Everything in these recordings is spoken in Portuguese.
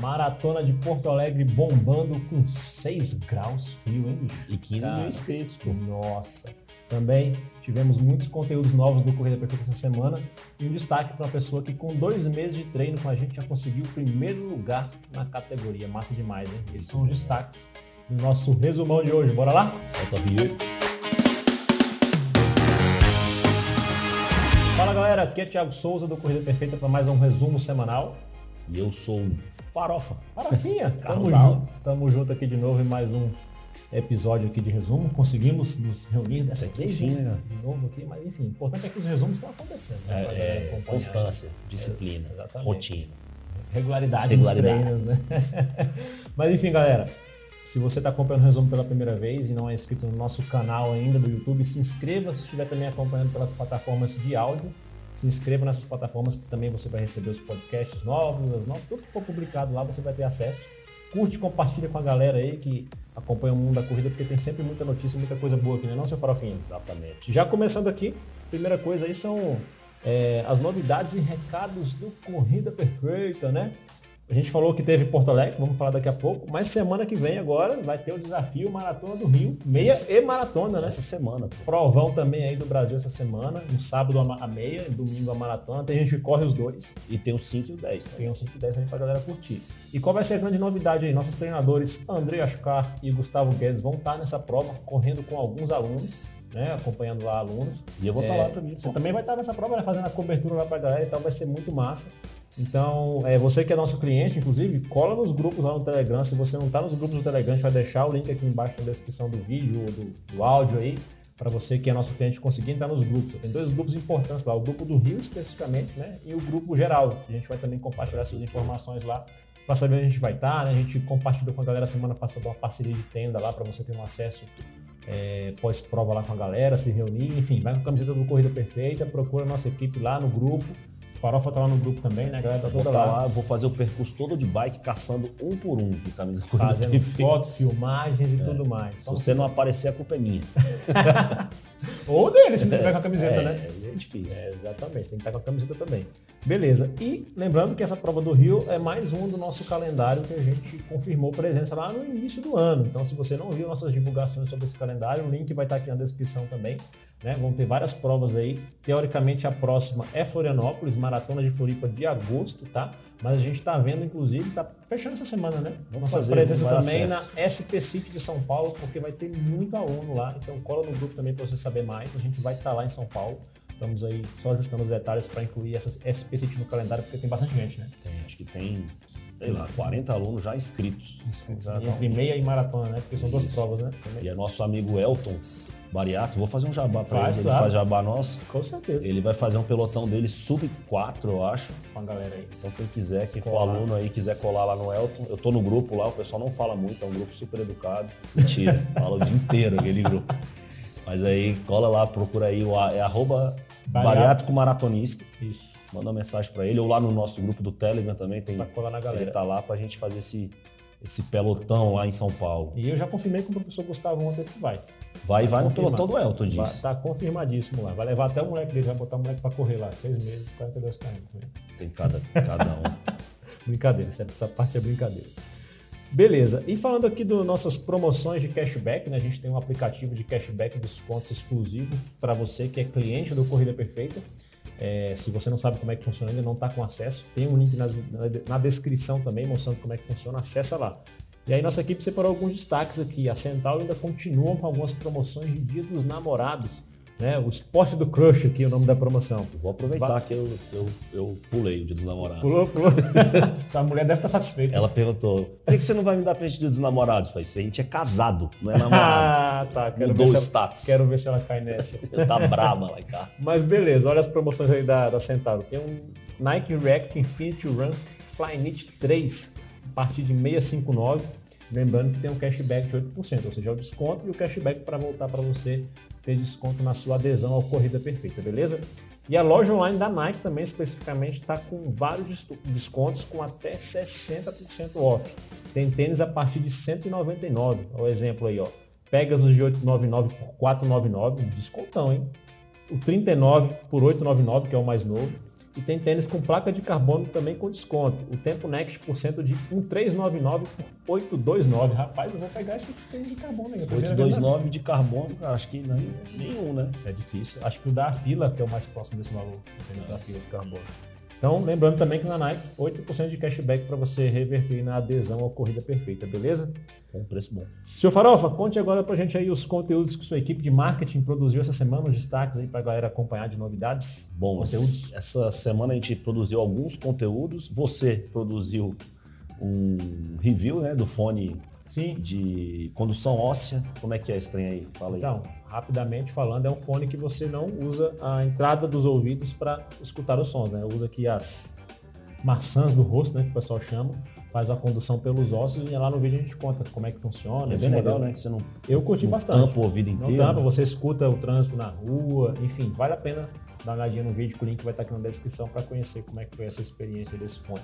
Maratona de Porto Alegre bombando com 6 graus frio, hein, bicho? E 15 Cara, mil inscritos, pô. Nossa. Também tivemos muitos conteúdos novos do Corrida Perfeita essa semana e um destaque para uma pessoa que com dois meses de treino com a gente já conseguiu o primeiro lugar na categoria. Massa demais, hein? Esses são os destaques do nosso resumão de hoje. Bora lá? Solta a vinheta. Fala galera, aqui é Thiago Souza do Corrida Perfeita para mais um resumo semanal. E eu sou um farofa. Farofinha, tamo Carlos junto, Alves. tamo junto aqui de novo em mais um episódio aqui de resumo. Conseguimos nos reunir dessa vez né? de novo aqui, mas enfim, o importante é que os resumos estão acontecendo. né? É, é constância, disciplina, exatamente. rotina. regularidade, Regularidade. nos treinos, né? Mas enfim, galera, se você está acompanhando o resumo pela primeira vez e não é inscrito no nosso canal ainda do YouTube, se inscreva. Se estiver também acompanhando pelas plataformas de áudio, se inscreva nessas plataformas que também você vai receber os podcasts novos, as novas, tudo que for publicado lá você vai ter acesso. Curte, compartilha com a galera aí que acompanha o mundo da corrida, porque tem sempre muita notícia, muita coisa boa aqui, né, não, seu Farofinha? Exatamente. Já começando aqui, primeira coisa aí são é, as novidades e recados do Corrida Perfeita, né? A gente falou que teve Porto Alegre, vamos falar daqui a pouco, mas semana que vem agora vai ter o desafio Maratona do Rio, meia e maratona, né? Essa semana, pô. Provão também aí do Brasil essa semana, no sábado a meia, domingo a maratona, tem gente que corre os dois, E tem o 5 e o 10, tá? tem uns 5 e 10 aí pra galera curtir. E qual vai ser a grande novidade aí? Nossos treinadores André Ascar e Gustavo Guedes vão estar nessa prova, correndo com alguns alunos, né? Acompanhando lá alunos. E eu vou estar É, lá também, Você também vai estar nessa prova, né, fazendo a cobertura lá pra galera e tal, vai ser muito massa. Então, é, você que é nosso cliente, inclusive, cola nos grupos lá no Telegram. Se você não está nos grupos do Telegram, a gente vai deixar o link aqui embaixo na descrição do vídeo ou do, do áudio aí, para você que é nosso cliente conseguir entrar nos grupos. Tem dois grupos importantes lá, o grupo do Rio especificamente, né? E o grupo geral. A gente vai também compartilhar essas informações lá para saber onde a gente vai estar, né? A gente compartilhou com a galera semana passada uma parceria de tenda lá para você ter um acesso é, pós-prova lá com a galera, se reunir, enfim, vai com a camiseta do Corrida Perfeita, procura a nossa equipe lá no grupo. Farofa tá lá no grupo também, né? A galera tá Vou toda estar lá. lá, vou fazer o percurso todo de bike, caçando um por um de camisa Fazendo perfeita. foto, filmagens e tudo mais. Se Só- você não aparecer, a culpa é minha. Ou dele, se não tiver com a camiseta, é, né? É difícil. É, exatamente, tem que estar com a camiseta também. Beleza. E lembrando que essa prova do Rio é mais um do nosso calendário que a gente confirmou presença lá no início do ano. Então, se você não viu nossas divulgações sobre esse calendário, o link vai estar aqui na descrição também. Né? Vão ter várias provas aí. Teoricamente, a próxima é Florianópolis, Maratona de Floripa de agosto, tá? Mas a gente está vendo, inclusive, tá fechando essa semana, né? Vamos Nossa fazer, presença dar também na SP City de São Paulo, porque vai ter muito aluno lá. Então, cola no grupo também para você saber mais. A gente vai estar lá em São Paulo. Estamos aí só ajustando os detalhes para incluir essas SP City no calendário, porque tem bastante gente, né? Tem, acho que tem, sei lá, 40 alunos já inscritos. Entre meia e maratona, né? Porque são duas Isso. provas, né? E é nosso amigo Elton Bariato, vou fazer um jabá pra Faz, ele, ele claro. faz jabá nosso. Com certeza. Ele vai fazer um pelotão dele sub 4, eu acho. Com a galera aí. Então quem quiser, quem for Colar. aluno aí, quiser colar lá no Elton, eu tô no grupo lá, o pessoal não fala muito, é um grupo super educado. Mentira, fala o dia inteiro aquele grupo. Mas aí cola lá, procura aí, o é arroba Bariátrico. maratonista. Isso. Manda uma mensagem pra ele, ou lá no nosso grupo do Telegram também tem. Pra colar na Ele galera. tá lá pra gente fazer esse, esse pelotão lá em São Paulo. E eu já confirmei com o professor Gustavo ontem que vai. Vai, vai no pelotão do Elton, Vai- diz. Tá confirmadíssimo lá. Vai levar até o moleque dele, vai botar o moleque pra correr lá. Seis meses, 42 km. Tem cada, cada um. Brincadeira, essa- essa parte é brincadeira. Beleza, e falando aqui das nossas promoções de cashback, né? A gente tem um aplicativo de cashback descontos exclusivo para você que é cliente do Corrida Perfeita. É, se você não sabe como é que funciona ainda, não está com acesso, tem um link na, na descrição também mostrando como é que funciona, acessa lá. E aí nossa equipe separou alguns destaques aqui. A Central ainda continua com algumas promoções de Dia dos Namorados. Né? O Esporte do Crush aqui é o nome da promoção. Vou aproveitar que eu, eu, eu pulei o dia dos namorados. Pulou, pulou. Sua mulher deve estar satisfeita. Ela perguntou: por que você não vai me dar presente de dia dos namorados? Eu falei: se a gente é casado, não é namorado. Ah, tá. Quero Mudou ver, se ela, quero ver se ela cai nessa. Tá braba lá em casa. Mas beleza, olha as promoções aí da, da Centauro. Tem um Nike React Infinity Run Flyknit 3, a partir de 659. Lembrando que tem um cashback de 8%, ou seja, é o desconto e o cashback para voltar para você ter desconto na sua adesão ao Corrida Perfeita, beleza? E a loja online da Nike também, especificamente, está com vários des- descontos com até 60% off. Tem tênis a partir de 199, o exemplo aí, ó. Pegasus de 899 por 499, descontão, hein? O 39 por 899, que é o mais novo. E tem tênis com placa de carbono também com desconto. O Tempo Next por cento de 1,399 por 829. Rapaz, eu vou pegar esse tênis de carbono aí. 829 de carbono, cara, acho que não, nenhum, né? É difícil. Acho que o da fila, que é o mais próximo desse valor, o tênis da fila de carbono. Então, lembrando também que na Nike, 8% de cashback para você reverter na adesão à corrida perfeita, beleza? Com preço bom. Senhor Farofa, conte agora para a gente aí os conteúdos que sua equipe de marketing produziu essa semana, os destaques aí para a galera acompanhar de novidades. Bom, conteúdos. essa semana a gente produziu alguns conteúdos. Você produziu um review né, do fone Sim. de condução óssea. Como é que é esse trem aí? Fala aí. Então, rapidamente falando, é um fone que você não usa a entrada dos ouvidos para escutar os sons, né? Usa aqui as maçãs do rosto, né? Que o pessoal chama. Faz a condução pelos ossos e lá no vídeo a gente conta como é que funciona. É bem legal, né? Que você não, Eu curti não bastante. Tampa o ouvido inteiro. Não tampa, você escuta o trânsito na rua, enfim, vale a pena dar uma olhadinha no vídeo, que o link vai estar aqui na descrição para conhecer como é que foi essa experiência desse fone.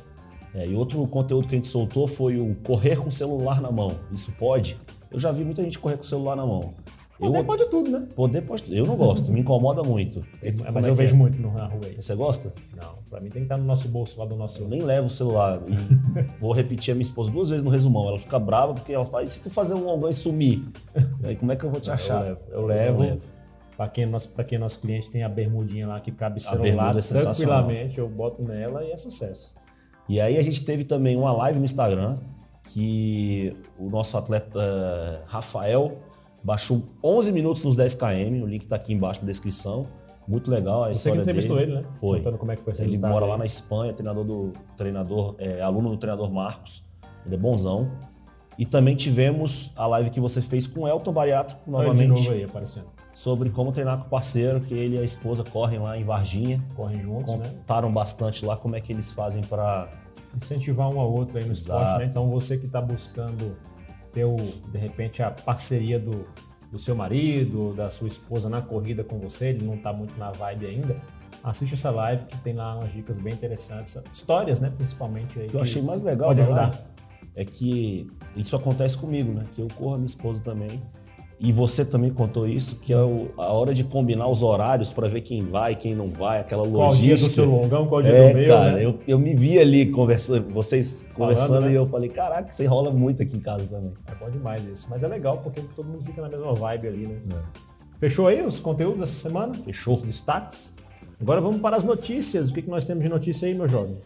É, e outro conteúdo que a gente soltou foi o correr com o celular na mão. Isso pode? Eu já vi muita gente correr com o celular na mão. Poder eu, pode tudo, né? Poder pode Eu não gosto, me incomoda muito. mas é eu vejo é? muito na rua aí. Você gosta? Não, pra mim tem que estar no nosso bolso lá do nosso. Eu nem levo o celular. vou repetir a minha esposa duas vezes no resumão. Ela fica brava porque ela faz, e se tu fazer um algo e sumir? aí como é que eu vou te achar? Eu levo. Eu levo. Eu levo. Para quem, nosso, quem nosso cliente tem a bermudinha lá que cabe celular é tranquilamente, eu boto nela e é sucesso. E aí a gente teve também uma live no Instagram que o nosso atleta Rafael baixou 11 minutos nos 10 km, o link está aqui embaixo na descrição. Muito legal a Você que entrevistou dele. ele, né? Foi. Contando como é que foi Ele mora aí. lá na Espanha, treinador do treinador, é, aluno do treinador Marcos. Ele é bonzão. E também tivemos a live que você fez com o Elton Bariato, novamente. de novo aí, aparecendo. Sobre como treinar com o parceiro, que ele e a esposa correm lá em Varginha. Correm juntos, né? Contaram né? bastante lá como é que eles fazem para incentivar um ao outro aí no Exato. esporte, né? Então você que está buscando ter, o, de repente, a parceria do, do seu marido, da sua esposa na corrida com você, ele não está muito na vibe ainda, assiste essa live que tem lá umas dicas bem interessantes, histórias, né, principalmente aí. Que eu achei mais legal pode ajudar. É que isso acontece comigo, né? Que eu corro a minha esposa também e você também contou isso, que é o, a hora de combinar os horários para ver quem vai, quem não vai, aquela logística. Qual dia do seu longão, qual dia é, do meu, cara, né? eu, eu me vi ali conversando, vocês conversando Falando, né? e eu falei, caraca, você rola muito aqui em casa também. É bom demais isso. Mas é legal porque todo mundo fica na mesma vibe ali, né? É. Fechou aí os conteúdos dessa semana? Fechou. Os destaques? Agora vamos para as notícias. O que, que nós temos de notícia aí, meu jovem?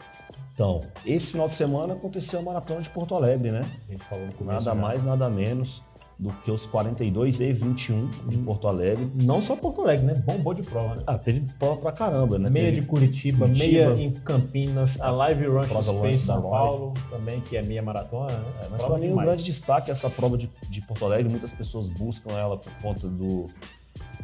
Então, esse final de semana aconteceu a Maratona de Porto Alegre, né? A gente falou no começo. Nada mais, nada menos do que os 42 e 21 de Porto Alegre. Não só Porto Alegre, né? Bombou de prova, né? Ah, teve prova pra caramba, né? Meia teve de Curitiba, Curitiba, meia em Campinas, a Live Run XP em São Paulo, também, que é meia maratona, né? É, mas para mim, um grande destaque é essa prova de, de Porto Alegre. Muitas pessoas buscam ela por conta do,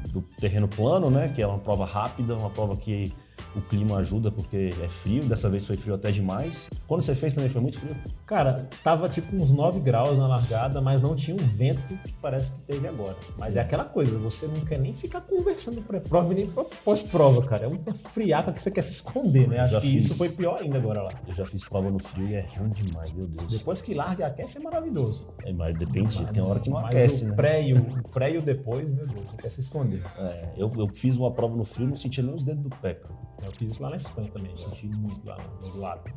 do terreno plano, né? Que é uma prova rápida, uma prova que o clima ajuda porque é frio, dessa vez foi frio até demais. Quando você fez também foi muito frio? Cara, tava tipo uns 9 graus na largada, mas não tinha um vento que parece que teve agora. Mas é aquela coisa, você não quer nem ficar conversando pré-prova nem pós-prova, cara. É uma friaca que você quer se esconder, né? Acho que fiz... isso foi pior ainda agora lá. Eu já fiz prova no frio e é ruim demais, meu Deus. Depois que larga e aquece é maravilhoso. É, mas depende, mas, tem hora que não aquece, o né? Pré e o, o pré e o depois, meu Deus, você quer se esconder. É, eu, eu fiz uma prova no frio e não sentia nem os dedos do pé, cara. Eu fiz isso lá na Espanha também, senti muito lá do lado.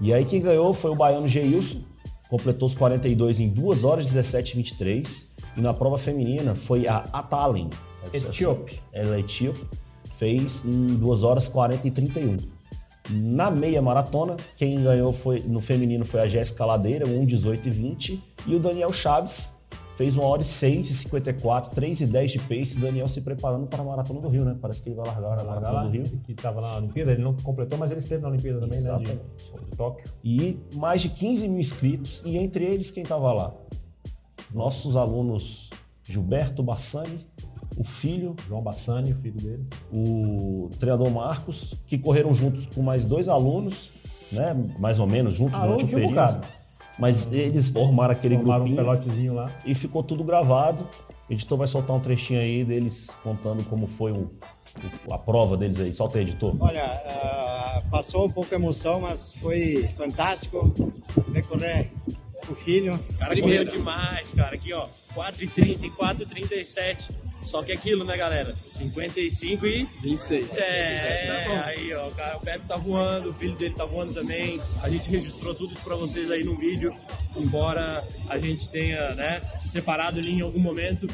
E aí quem ganhou foi o baiano Geilson, completou os 42 em 2 horas 17 e 23. E na prova feminina foi a Atalen. Etíope. Ela é etíope. Fez em 2 horas 40 e 31. Na meia maratona, quem ganhou foi no feminino foi a Jéssica Ladeira, 1, 18 e 20. E o Daniel Chaves, Fez uma hora e 6 e 54, 3 e 10 de pace. Daniel se preparando para a Maratona do Rio, né? Parece que ele vai largar a Maratona lá, do Rio. Que estava na Olimpíada, ele não completou, mas ele esteve na Olimpíada também, Exatamente. né? De, de Tóquio. E mais de 15 mil inscritos, e entre eles quem estava lá? Nossos alunos Gilberto Bassani, o filho. João Bassani, o filho dele. O treinador Marcos, que correram juntos com mais dois alunos, né? Mais ou menos juntos ah, durante o período. Um mas eles formaram aquele formaram grupinho. um pelotezinho lá. E ficou tudo gravado. O editor vai soltar um trechinho aí deles contando como foi o, a prova deles aí. Solta aí, editor. Olha, uh, passou um pouco emoção, mas foi fantástico decorrer o filho. Cara, Primeiro. correu demais, cara. Aqui, ó, 4h30 e 4h37. Só que aquilo, né, galera? 55 e 26. É, aí, ó, o cara- o Beto tá voando, o filho dele tá voando também. A gente registrou tudo isso pra vocês aí no vídeo. Embora a gente tenha, né, se separado ali em algum momento,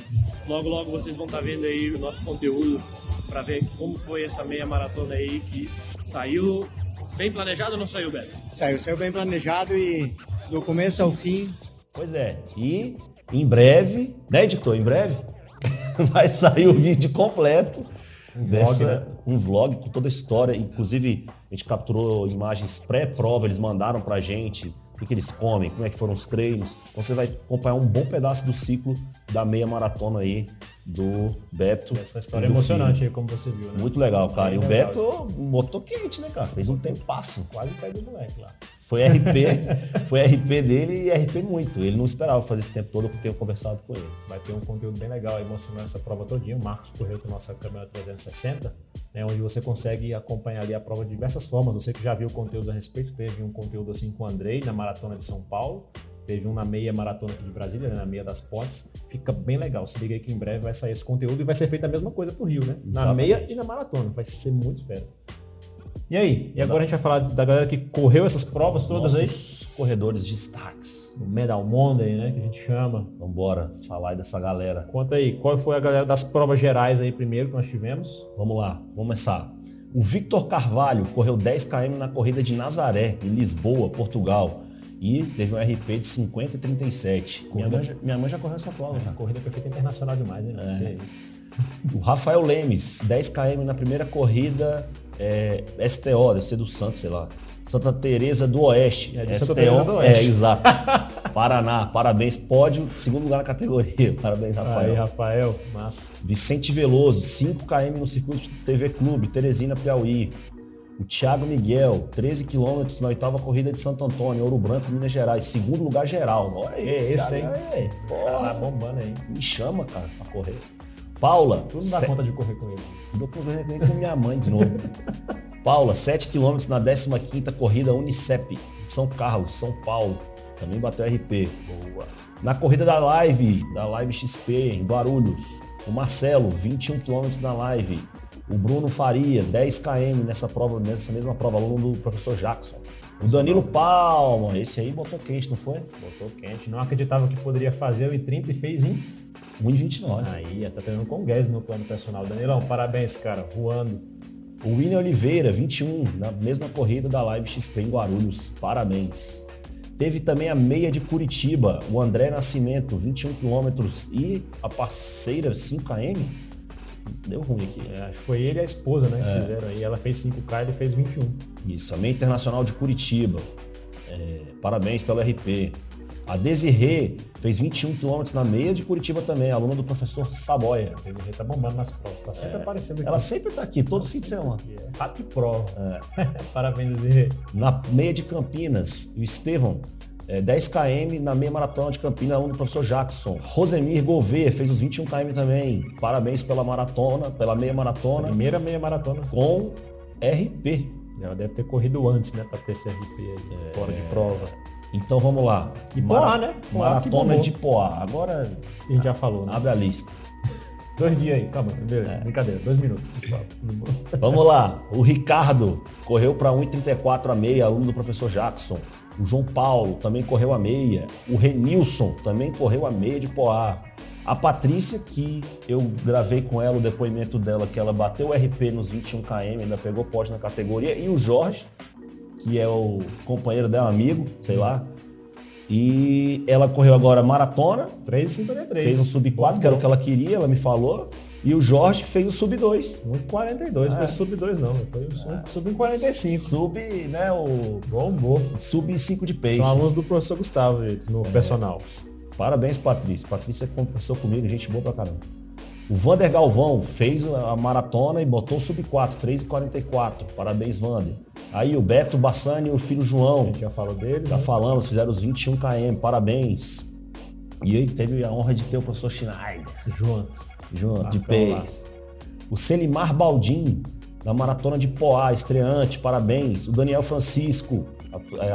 logo, logo vocês vão estar vendo aí o nosso conteúdo pra ver como foi essa meia maratona aí que saiu bem planejado ou não saiu, Beto? Saiu, saiu bem planejado e do começo ao fim Pois é. E em breve, né, editor? Em breve vai sair o vídeo completo. Um vlog, né? Um vlog com toda a história. Inclusive, a gente capturou imagens pré-prova, eles mandaram pra gente o que, eles comem, como é que foram os treinos. Então você vai acompanhar um bom pedaço do ciclo da meia maratona aí do Beto. Essa história é emocionante aí, como você viu, né? Muito legal, cara. E o Beto botou quente, né, cara? Fez um tempasso. Quase pega o moleque lá. Foi RP, foi RP dele e RP muito. Ele não esperava fazer esse tempo todo porque eu conversado com ele. Vai ter um conteúdo bem legal aí mostrando essa prova todinha. O Marcos correu com a nossa câmera 360, né, onde você consegue acompanhar ali a prova de diversas formas. Você que já viu conteúdos a respeito, teve um conteúdo assim com o Andrei na Maratona de São Paulo, teve um na meia maratona aqui de Brasília, né, na meia das pontes. Fica bem legal. Se liga aí que em breve vai sair esse conteúdo e vai ser feita a mesma coisa pro Rio, né? Na Exatamente. meia e na maratona. Vai ser muito fera. E aí? E agora a gente vai falar da galera que correu essas provas todas aí? Corredores de destaques. O Medal Monday, né? Que a gente chama. Vambora falar aí dessa galera. Conta aí, qual foi a galera das provas gerais aí primeiro que nós tivemos? Vamos lá, vamos começar. O Victor Carvalho correu 10 km na corrida de Nazaré, em Lisboa, Portugal. E teve um RP de 50 e 37. Minha mãe, já, minha mãe já correu essa prova, A cara. corrida perfeita internacional demais, hein? É. Que isso. O Rafael Lemes, 10 km na primeira corrida é, STO, deve ser do Santos, sei lá. Santa Teresa do Oeste. É, de STO, Santa Teresa do Oeste. É, exato. Paraná, parabéns. Pódio, segundo lugar na categoria. Parabéns, Rafael. Aí, Rafael, massa. Vicente Veloso, 5 km no circuito TV Clube, Teresina, Piauí. O Thiago Miguel, 13 quilômetros na oitava corrida de Santo Antônio, Ouro Branco, Minas Gerais. Segundo lugar geral. Olha aí, É esse, hein? cara, é, Tá lá porra, bombando aí. me chama, cara, pra correr. Paula, Tu não dá se- conta de correr com ele. Dou com com minha mãe de novo. Paula, 7 km na 15ª corrida Unicep, de São Carlos, São Paulo. Também bateu RP. Boa. Na corrida da Live, da Live XP, em Guarulhos. O Marcelo, 21 km na Live. O Bruno Faria, 10 km nessa prova, nessa mesma prova, aluno do professor Jackson. O Danilo Palma, esse aí botou quente, não foi? Botou quente. Não acreditava que poderia fazer o I30 e fez em. 1,29. Aí, tá treinando com gás no plano personal. Danilão, parabéns, cara. Voando. O William Oliveira, 21, na mesma corrida da Live XP em Guarulhos. Parabéns. Teve também a meia de Curitiba, o André Nascimento, 21 quilômetros e a parceira 5 km. Deu ruim aqui. É, acho que foi ele e a esposa, né? Que fizeram aí. Ela fez 5K e ele fez 21. Isso, a meia internacional de Curitiba. É, parabéns pelo RP. A Desirê fez 21 quilômetros na meia de Curitiba também, aluna do professor Saboia. O Desirê tá bombando nas provas. Tá sempre aparecendo aqui. Ela sempre tá aqui, todo fim de semana. É, Rato de prova. Parabéns, Desirê. Na meia de Campinas, o Estevão, é, 10 km na meia maratona de Campinas, aluno do professor Jackson. Rosemir Gouveia fez os 21 km também. Parabéns pela maratona, pela meia maratona, Primeira meia maratona. com RP. Ela deve ter corrido antes, né? Pra ter esse RP aí, fora de prova. Então vamos lá. E Poá, né? Poá Maratona de Poá. Agora A gente já falou, né? abre a lista. Dois dias aí, calma, beleza. Brincadeira, dois minutos. Vamos lá. O Ricardo correu para 1,34 a meia, aluno do professor Jackson. O João Paulo também correu a meia. O Renilson também correu a meia de Poá. A Patrícia, que eu gravei com ela o depoimento dela, que ela bateu o RP nos 21 km, ainda pegou pódio na categoria. E o Jorge, que é o companheiro dela, amigo, sei lá. E ela correu agora maratona, 3,53. fez um sub-4, que era o que ela queria, ela me falou. E o Jorge fez o sub-2. 1,42, foi sub 2 não, foi um sub- sub 45. Sub, né, o Bombou. sub 5 de pace. São alunos do professor Gustavo, eles, no personal. Parabéns, Patrícia. Patrícia conversou comigo, gente boa pra caramba. O Vander Galvão fez a maratona e botou o sub 4, 3,44. Parabéns, Vander. Aí o Beto Bassani e o filho A João, gente já falou deles. já né? falamos, fizeram os 21 km. Parabéns. E aí teve a honra de ter o professor Schneider. Junto. junto, de Marcão lá. pace. O Selimar Baldim, da Maratona de Poá, estreante, parabéns. O Daniel Francisco,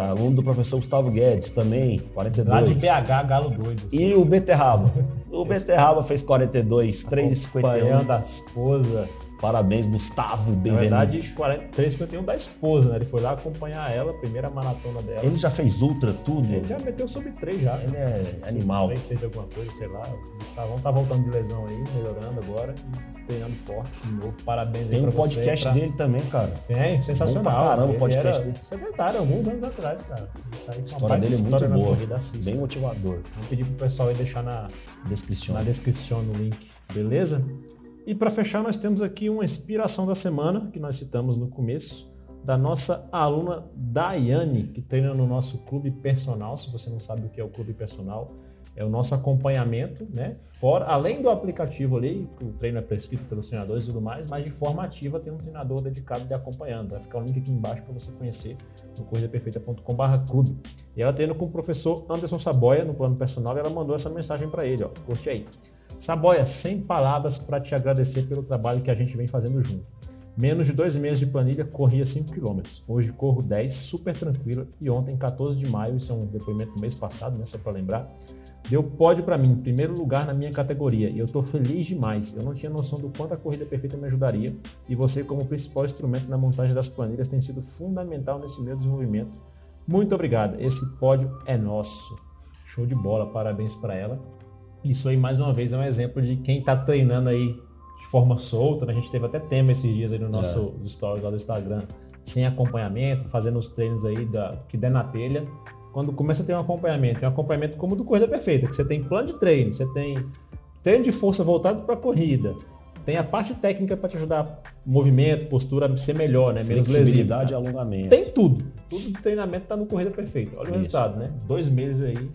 aluno do professor Gustavo Guedes também, 42. Lá de BH, Galo Doido. assim. E o Beterraba. O Beterraba fez 42, 3,51. Acompanhando a esposa. Parabéns, Gustavo Na Benvenuto. verdade, 43,51 da esposa, né? Ele foi lá acompanhar ela, primeira maratona dela. Ele já fez ultra tudo? Ele já meteu sobre 3 já. Ele é animal. 3 fez alguma coisa, sei lá. O Gustavão tá voltando de lesão aí, melhorando agora e treinando forte de novo. Parabéns Tem aí um pra você. podcast pra- dele também, cara. Tem, sensacional. Bom pra caramba o podcast era dele. Sedentário, alguns anos atrás, cara. Tá aí com A história dele é muito história na boa. corrida. Bem motivador. Vamos pedir pro pessoal aí deixar na, Descrição. na descrição no link, beleza? E para fechar, nós temos aqui uma inspiração da semana, que nós citamos no começo, da nossa aluna Daiane, que treina no nosso clube personal. Se você não sabe o que é o clube personal, é o nosso acompanhamento, né? Fora, além do aplicativo ali, que o treino é prescrito pelos treinadores e tudo mais, mas de forma ativa tem um treinador dedicado de acompanhando. Vai ficar o link aqui embaixo para você conhecer no corridaperfeita.com/clube. E ela treina com o professor Anderson Saboia no plano personal e ela mandou essa mensagem para ele, ó. Curte aí. Saboia, sem palavras para te agradecer pelo trabalho que a gente vem fazendo junto. Menos de dois meses de planilha, corria 5 km. Hoje corro 10, super tranquila. E ontem, 14 de maio, isso é um depoimento do mês passado, né? Só para lembrar. Deu pódio para mim, primeiro lugar na minha categoria. E eu estou feliz demais. Eu não tinha noção do quanto a corrida perfeita me ajudaria. E você, como principal instrumento na montagem das planilhas, tem sido fundamental nesse meu desenvolvimento. Muito obrigado. Esse pódio é nosso. Show de bola, parabéns para ela. Isso aí, mais uma vez, é um exemplo de quem está treinando aí de forma solta. né? A gente teve até tema esses dias aí no nosso stories lá do Instagram, sem acompanhamento, fazendo os treinos aí da, que der na telha. Quando começa a ter um acompanhamento, é um acompanhamento como o do Corrida Perfeita, que você tem plano de treino, você tem treino de força voltado para a corrida, tem a parte técnica para te ajudar, movimento, postura a ser melhor, né? Menos lesivo. Flexibilidade e alongamento. Tem tudo. Tudo de treinamento está no Corrida Perfeita. Olha o Isso. resultado, né? Dois meses aí.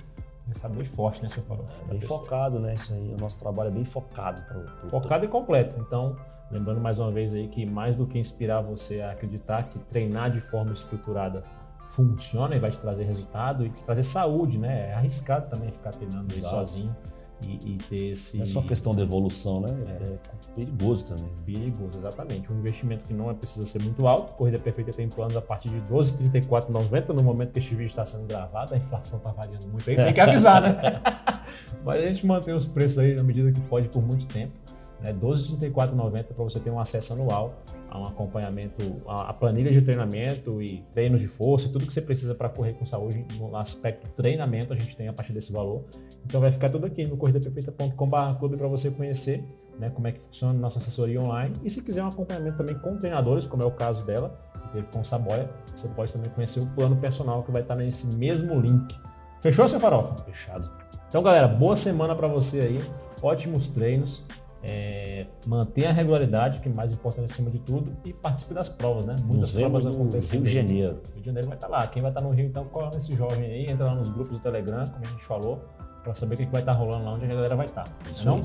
Bem forte, né, seu Farol? Bem focado, né? Isso aí. O nosso trabalho é bem focado. Pro, pro- Focado e completo. Então, lembrando mais uma vez aí que mais do que inspirar você a acreditar que treinar de forma estruturada funciona e vai te trazer resultado e te trazer saúde, né? É arriscado também ficar treinando sozinho e, e ter esse é só questão de evolução, né? É, perigoso também. perigoso, exatamente. Um investimento que não é- precisa ser muito alto. Corrida Perfeita tem planos a partir de 12,34,90 no momento que este vídeo está sendo gravado. A inflação está variando muito aí, tem que avisar, né? Mas a gente mantém os preços aí na medida que pode por muito tempo. Né? 12,34,90 para você ter um acesso anual a um acompanhamento, a, a planilha de treinamento e treinos de força, tudo que você precisa para correr com saúde no aspecto treinamento a gente tem a partir desse valor. Então vai ficar tudo aqui no corridaperfeita.com.br clube para você conhecer né, como é que funciona a nossa assessoria online. E se quiser um acompanhamento também com treinadores, como é o caso dela, que teve com o Saboia, você pode também conhecer o plano personal que vai estar nesse mesmo link. Fechou, seu farofa? Fechado. Então, galera, boa semana para você aí. Ótimos treinos. É, mantenha a regularidade, que é mais importante acima de tudo, e participe das provas, né? Muitas Nos provas no acontecendo. Rio de. Janeiro. Rio de Janeiro vai estar lá. Quem vai estar no Rio, então, cola nesse jovem aí, entra lá nos grupos do Telegram, como a gente falou, para saber o que vai estar rolando lá, onde a galera vai estar. Isso não?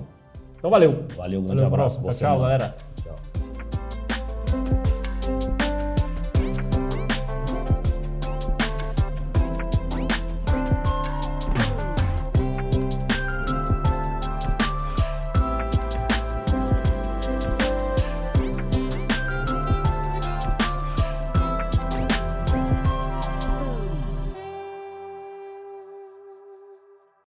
Então, valeu. Valeu, grande Valeu, abraço. Tchau, tchau, galera. Tchau.